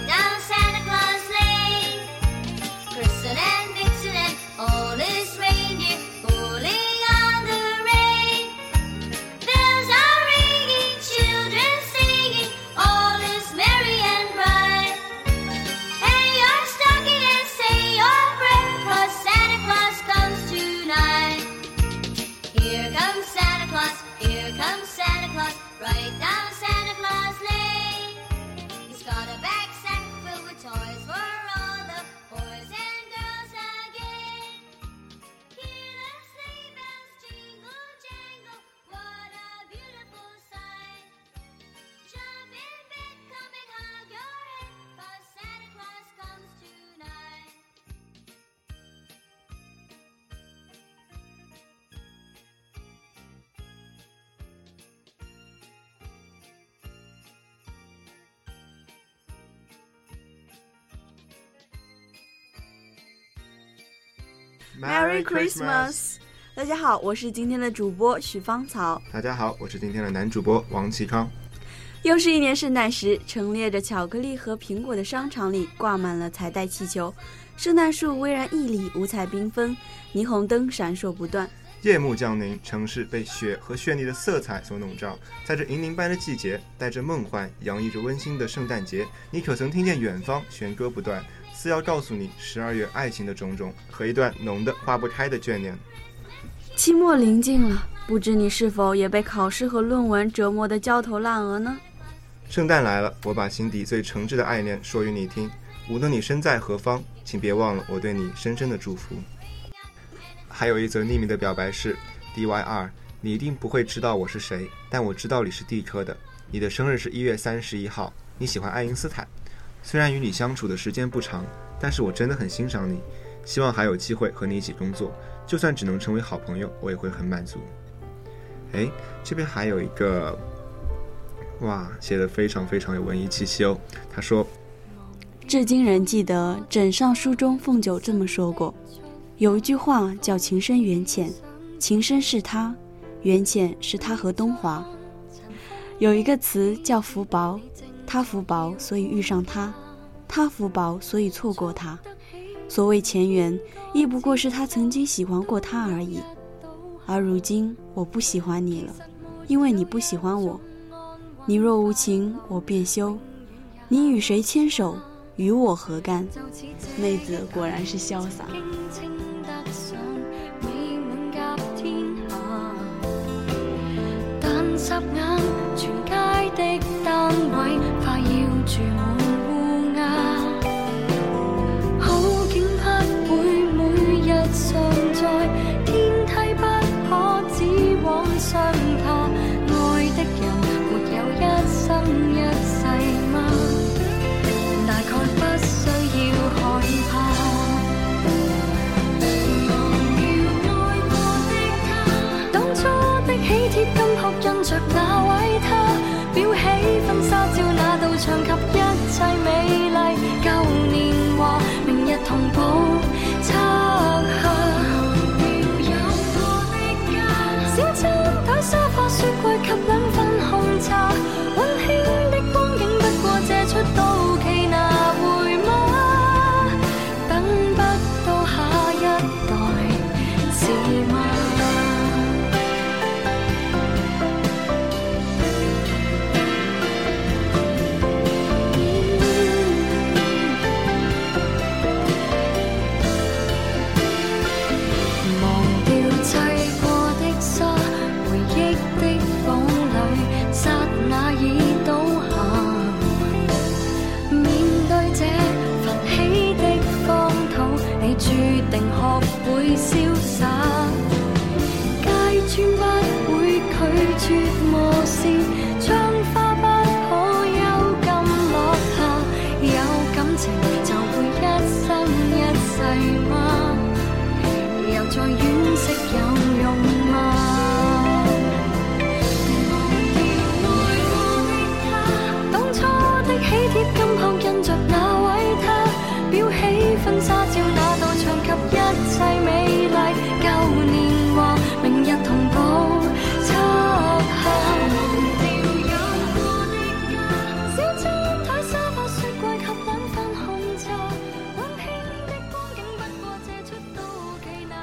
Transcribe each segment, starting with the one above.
No. Merry Christmas！大家好，我是今天的主播许芳草。大家好，我是今天的男主播王启康。又是一年圣诞时，陈列着巧克力和苹果的商场里挂满了彩带气球，圣诞树巍然屹立，五彩缤纷，霓虹灯闪烁不断。夜幕降临，城市被雪和绚丽的色彩所笼罩。在这银铃般的季节，带着梦幻，洋溢着温馨的圣诞节，你可曾听见远方弦歌不断？是要告诉你十二月爱情的种种和一段浓的化不开的眷恋。期末临近了，不知你是否也被考试和论文折磨的焦头烂额呢？圣诞来了，我把心底最诚挚的爱恋说与你听。无论你身在何方，请别忘了我对你深深的祝福。还有一则匿名的表白是：D Y R，你一定不会知道我是谁，但我知道你是地科的。你的生日是一月三十一号，你喜欢爱因斯坦。虽然与你相处的时间不长，但是我真的很欣赏你，希望还有机会和你一起工作，就算只能成为好朋友，我也会很满足。哎，这边还有一个，哇，写的非常非常有文艺气息哦。他说，至今仍记得枕上书中凤九这么说过，有一句话叫情深缘浅，情深是他，缘浅是他和东华。有一个词叫福薄。他福薄，所以遇上他；他福薄，所以错过他。所谓前缘，亦不过是他曾经喜欢过他而已。而如今，我不喜欢你了，因为你不喜欢我。你若无情，我便休。你与谁牵手，与我何干？妹子果然是潇洒。学会潇洒。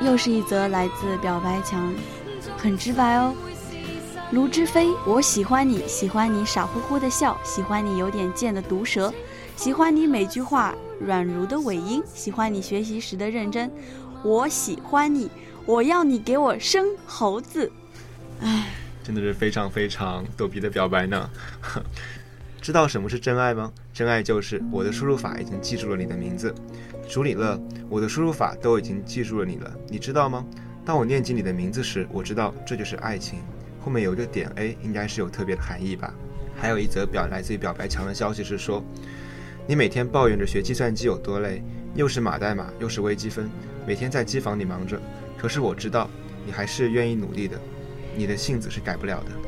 又是一则来自表白墙，很直白哦。卢之飞，我喜欢你，喜欢你傻乎乎的笑，喜欢你有点贱的毒舌，喜欢你每句话软如的尾音，喜欢你学习时的认真。我喜欢你，我要你给我生猴子。唉，真的是非常非常逗逼的表白呢。知道什么是真爱吗？真爱就是我的输入法已经记住了你的名字。处理乐，我的输入法都已经记住了你了，你知道吗？当我念起你的名字时，我知道这就是爱情。后面有一个点 A，应该是有特别的含义吧？还有一则表来自于表白墙的消息是说，你每天抱怨着学计算机有多累，又是码代码又是微积分，每天在机房里忙着。可是我知道，你还是愿意努力的，你的性子是改不了的。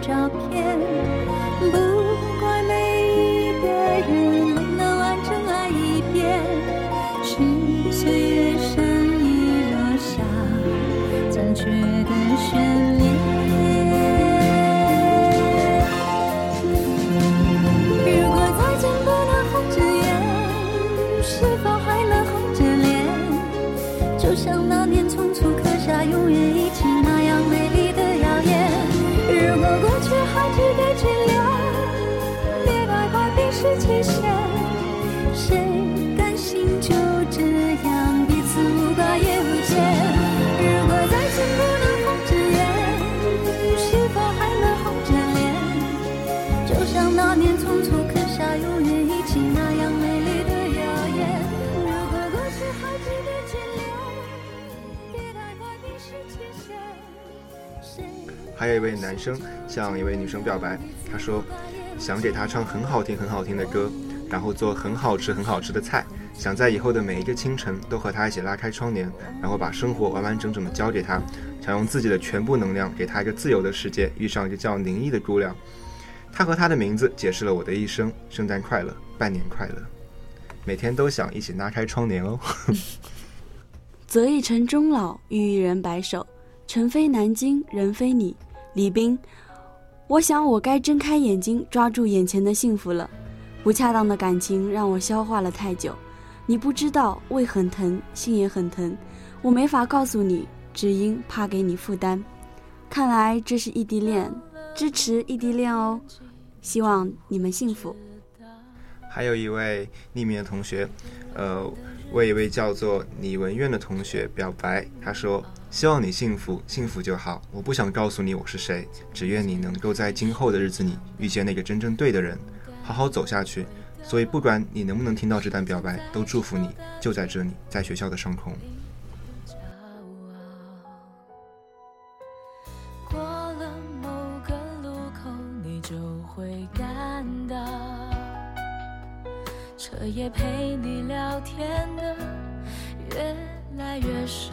照片。一位男生向一位女生表白，他说想给她唱很好听很好听的歌，然后做很好吃很好吃的菜，想在以后的每一个清晨都和她一起拉开窗帘，然后把生活完完整整的交给她，想用自己的全部能量给她一个自由的世界。遇上一个叫宁毅的姑娘，他和他的名字解释了我的一生。圣诞快乐，半年快乐，每天都想一起拉开窗帘哦。择 一城终老，遇一人白首。城非南京，人非你。李斌，我想我该睁开眼睛，抓住眼前的幸福了。不恰当的感情让我消化了太久，你不知道，胃很疼，心也很疼，我没法告诉你，只因怕给你负担。看来这是异地恋，支持异地恋哦，希望你们幸福。还有一位匿名的同学，呃，为一位叫做李文苑的同学表白，他说。希望你幸福，幸福就好。我不想告诉你我是谁，只愿你能够在今后的日子里遇见那个真正对的人，好好走下去。所以，不管你能不能听到这段表白，都祝福你。就在这里，在学校的上空。过了某个路口，你就会感到，彻夜陪你聊天的越来越少。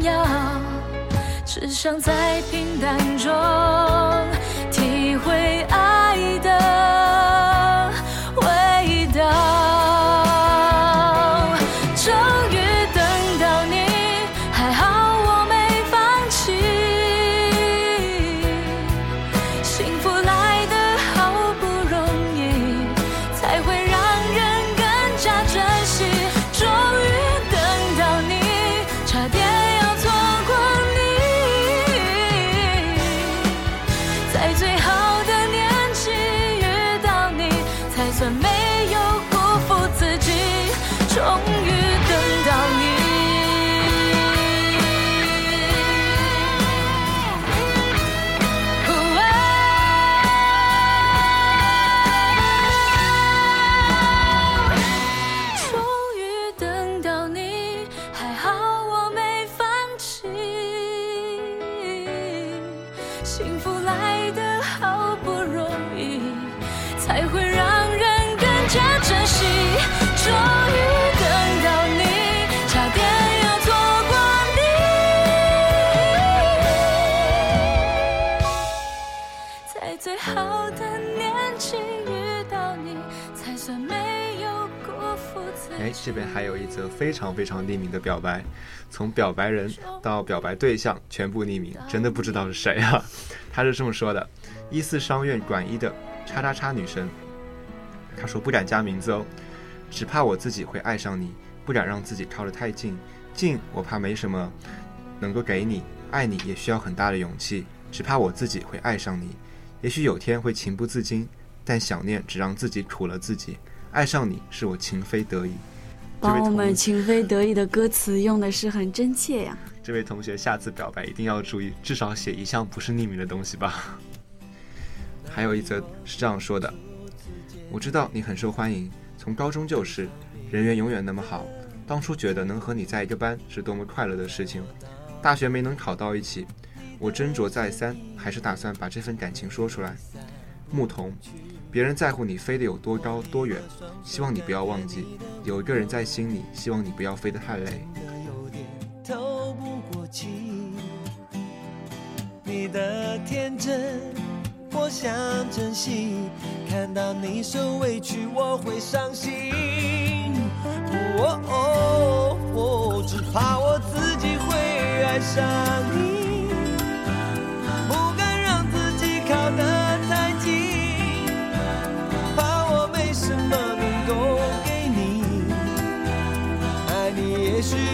要，只想在平淡中。则非常非常匿名的表白，从表白人到表白对象全部匿名，真的不知道是谁啊。他是这么说的：“一四商院管一的叉叉叉女生，她说不敢加名字哦，只怕我自己会爱上你，不敢让自己靠得太近。近，我怕没什么能够给你，爱你也需要很大的勇气，只怕我自己会爱上你。也许有天会情不自禁，但想念只让自己苦了自己。爱上你是我情非得已。”把我们情非得已的歌词用的是很真切呀！这位同学，下次表白一定要注意，至少写一项不是匿名的东西吧。还有一则是这样说的：“我知道你很受欢迎，从高中就是，人缘永远那么好。当初觉得能和你在一个班是多么快乐的事情。大学没能考到一起，我斟酌再三，还是打算把这份感情说出来。”牧童。别人在乎你飞得有多高多远希望你不要忘记有一个人在心里希望你不要飞得太累的有点透不过气你的天真我想珍惜看到你受委屈我会伤心哦只怕我自己会爱上你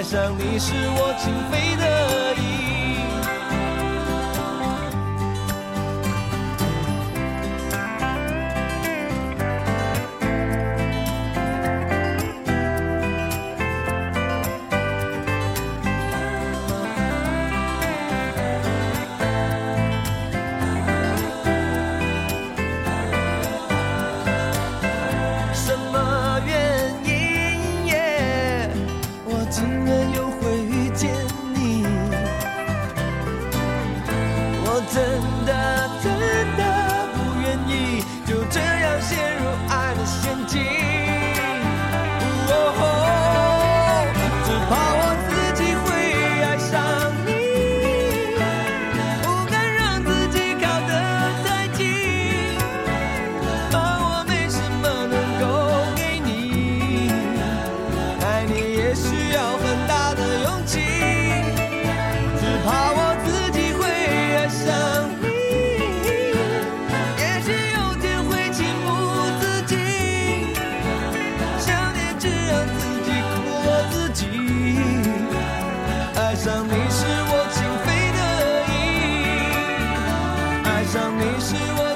爱上你是我情非。你是我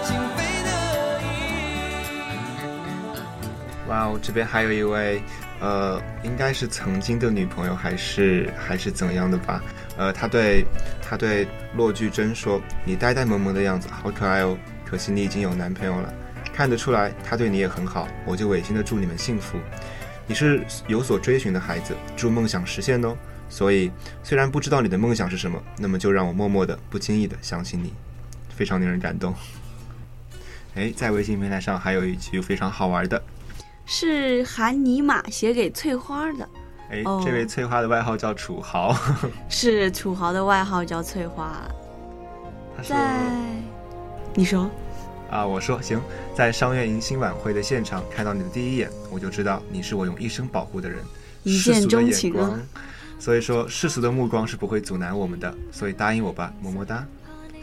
哇，哦，这边还有一位，呃，应该是曾经的女朋友，还是还是怎样的吧？呃，他对他对骆俊珍说：“你呆呆萌萌的样子好可爱哦，可惜你已经有男朋友了。看得出来他对你也很好，我就违心的祝你们幸福。你是有所追寻的孩子，祝梦想实现哦。所以虽然不知道你的梦想是什么，那么就让我默默的、不经意的相信你。”非常令人感动。哎，在微信平台上还有一句非常好玩的，是韩尼玛写给翠花的。哎，这位翠花的外号叫楚豪。是楚豪的外号叫翠花。在你说啊，我说行。在商院迎新晚会的现场，看到你的第一眼，我就知道你是我用一生保护的人。一见钟情、所以说世俗的目光是不会阻拦我们的，所以答应我吧，么么哒。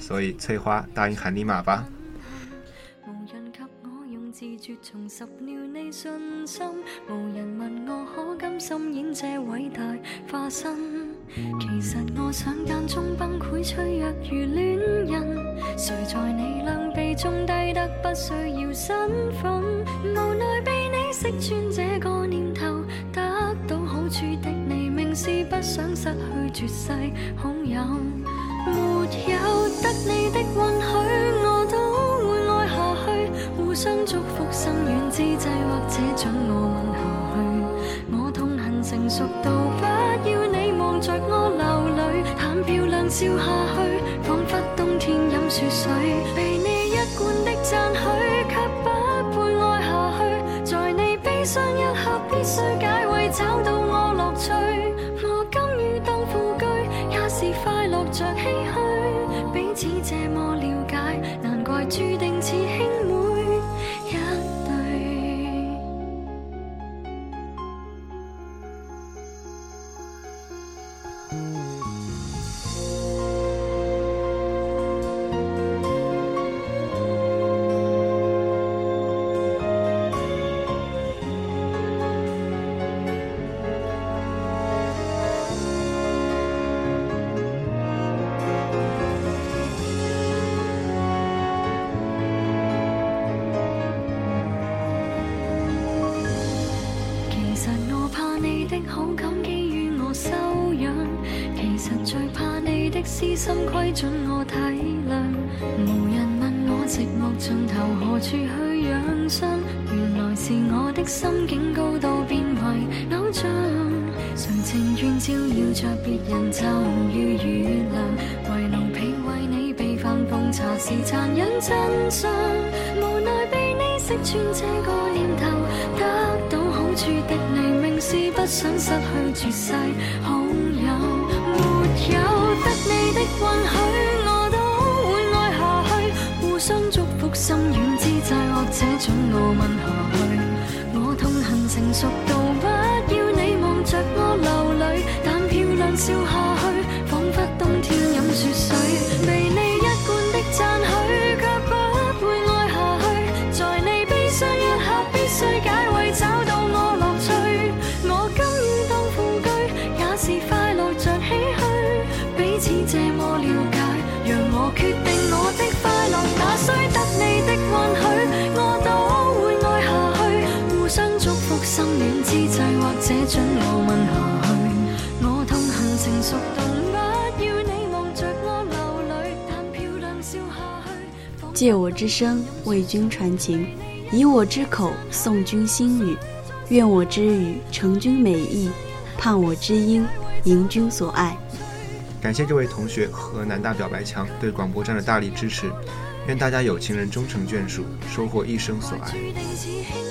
所以翠花答应喊你妈吧无人给我用自绝重拾了你信心无人问我可甘心演这伟大化身其实我想间中崩溃脆弱如恋人谁在你两臂中低得不需要身份无奈被你识穿这个念头得到好处的你明是不想失去绝世好友没有得自制，或者准我吻下去。我痛恨成熟到不要你望着我流泪，谈漂亮笑下去，仿佛冬天饮雪水。被你一贯的赞许，却不配爱下去。在你悲伤一刻，必须解围找到我乐趣。我甘于当副居，也是快乐着唏嘘。彼此这么了解，难怪注定此。規準我體諒，無人問我寂寞盡頭何處去養伤，原來是我的心境高度變為偶像，誰情願照耀着別人就如月亮？為奴婢為你备饭奉茶是殘忍真相。無奈被你識穿這個念頭，得到好處的你，明是不想失去絕世好友。心软之债，或者准我问下去。我痛恨成熟到不要你望着我流泪，但漂亮笑下去，仿佛冬天饮雪水。被你一贯的赞许，却不配爱下去。在你悲伤一刻，必须解围找到我乐趣。我甘愿当附居，也是快乐着唏嘘。彼此这么了解，让我决定我的。借我之声为君传情，以我之口送君心语，愿我之语成君美意，盼我之音迎君所爱。感谢这位同学和南大表白墙对广播站的大力支持，愿大家有情人终成眷属，收获一生所爱。